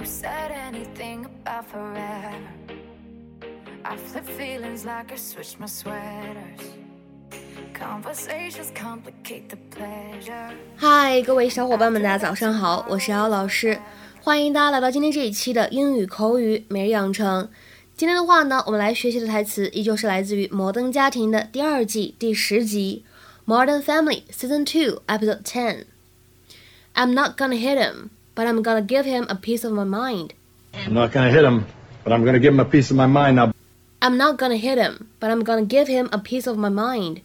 who said anything about forever. I flip feelings like I switch my sweaters. Conversations complicate the pleasure. 嗨，各位小伙伴们，大家早上好，我是姚老师，欢迎大家来到今天这一期的英语口语每日养成。今天的话呢，我们来学习的台词依旧是来自于《摩登家庭》的第二季第十集《Modern Family》Season Two Episode Ten。I'm not gonna hit him, but I'm gonna give him a piece of my mind. I'm not going to hit him, but I'm going to give him a piece of my mind now. I'm not gonna hit him, but I'm gonna give him a piece of my mind.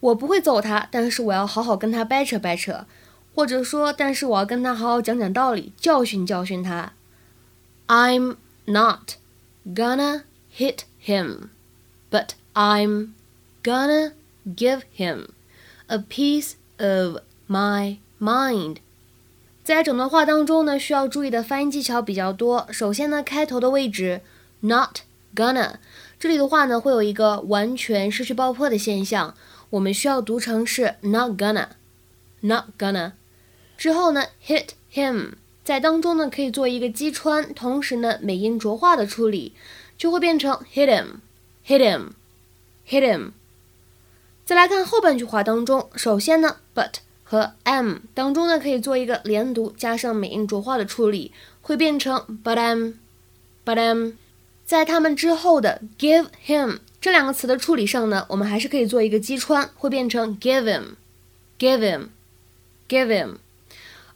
我不会揍他，但是我要好好跟他掰扯掰扯，或者说，但是我要跟他好好讲讲道理，教训教训他。I'm not gonna hit him, but I'm gonna give him a piece of my mind. 在整段话当中呢，需要注意的发音技巧比较多。首先呢，开头的位置 not gonna，这里的话呢，会有一个完全失去爆破的现象，我们需要读成是 not gonna，not gonna。之后呢，hit him，在当中呢可以做一个击穿，同时呢美音浊化的处理，就会变成 hit him，hit him，hit him。再来看后半句话当中，首先呢，but 和 am 当中呢可以做一个连读，加上美音浊化的处理，会变成 but am，but am。在他们之后的 give him 这两个词的处理上呢，我们还是可以做一个击穿，会变成 give him，give him，give him。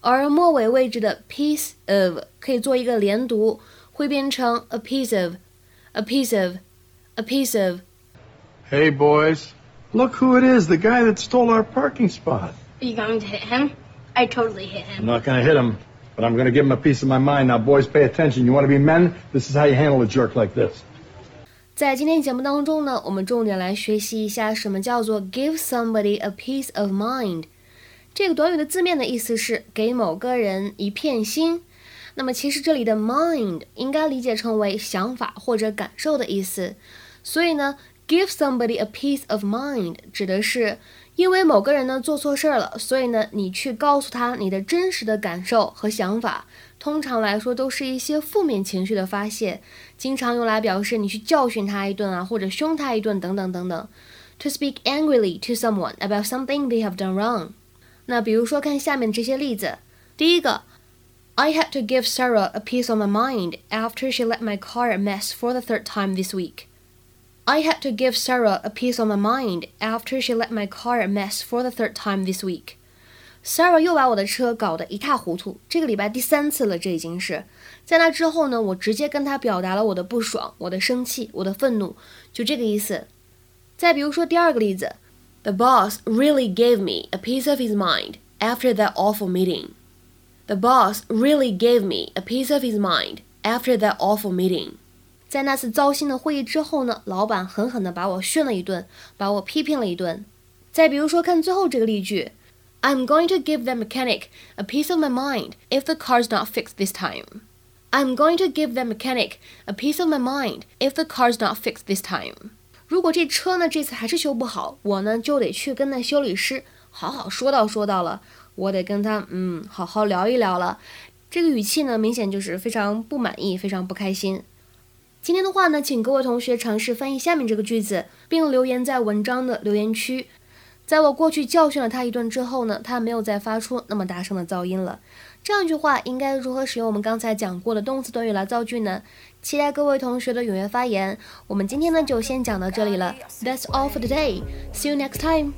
而末尾位置的 piece of 可以做一个连读，会变成 a piece of，a piece of，a piece of。 Hey, boys. Look who it is, the guy that stole our parking spot. Are you going to hit him? I totally hit I'm him. not going to hit him, but I'm going to give him a piece of my mind. Now, boys, pay attention. You want to be men? This is how you handle a jerk like this. 在今天节目当中呢，我们重点来学习一下什么叫做 give somebody a piece of mind。这个短语的字面的意思是给某个人一片心。那么其实这里的 mind 应该理解成为想法或者感受的意思。所以呢，give somebody a piece of mind 指的是 因为某个人呢做错事儿了，所以呢你去告诉他你的真实的感受和想法。通常来说都是一些负面情绪的发泄，经常用来表示你去教训他一顿啊，或者凶他一顿等等等等。To speak angrily to someone about something they have done wrong。那比如说看下面这些例子，第一个，I had to give Sarah a piece of my mind after she let my car mess for the third time this week. I had to give Sarah a piece of my mind after she let my car a mess for the third time this week. Sarah 又把我的车搞得一塌糊涂，这个礼拜第三次了，这已经是。在那之后呢，我直接跟他表达了我的不爽、我的生气、我的愤怒，就这个意思。再比如说第二个例子，The boss really gave me a piece of his mind after that awful meeting. The boss really gave me a piece of his mind after that awful meeting. 在那次糟心的会议之后呢，老板狠狠地把我训了一顿，把我批评了一顿。再比如说，看最后这个例句，I'm going to give the mechanic a piece of my mind if the car's not fixed this time. I'm going to give the mechanic a piece of my mind if the car's not fixed this time. 如果这车呢这次还是修不好，我呢就得去跟那修理师好好说道说道了，我得跟他嗯好好聊一聊了。这个语气呢明显就是非常不满意，非常不开心。今天的话呢，请各位同学尝试翻译下面这个句子，并留言在文章的留言区。在我过去教训了他一顿之后呢，他没有再发出那么大声的噪音了。这样一句话应该如何使用我们刚才讲过的动词短语来造句呢？期待各位同学的踊跃发言。我们今天呢就先讲到这里了。That's all for today. See you next time.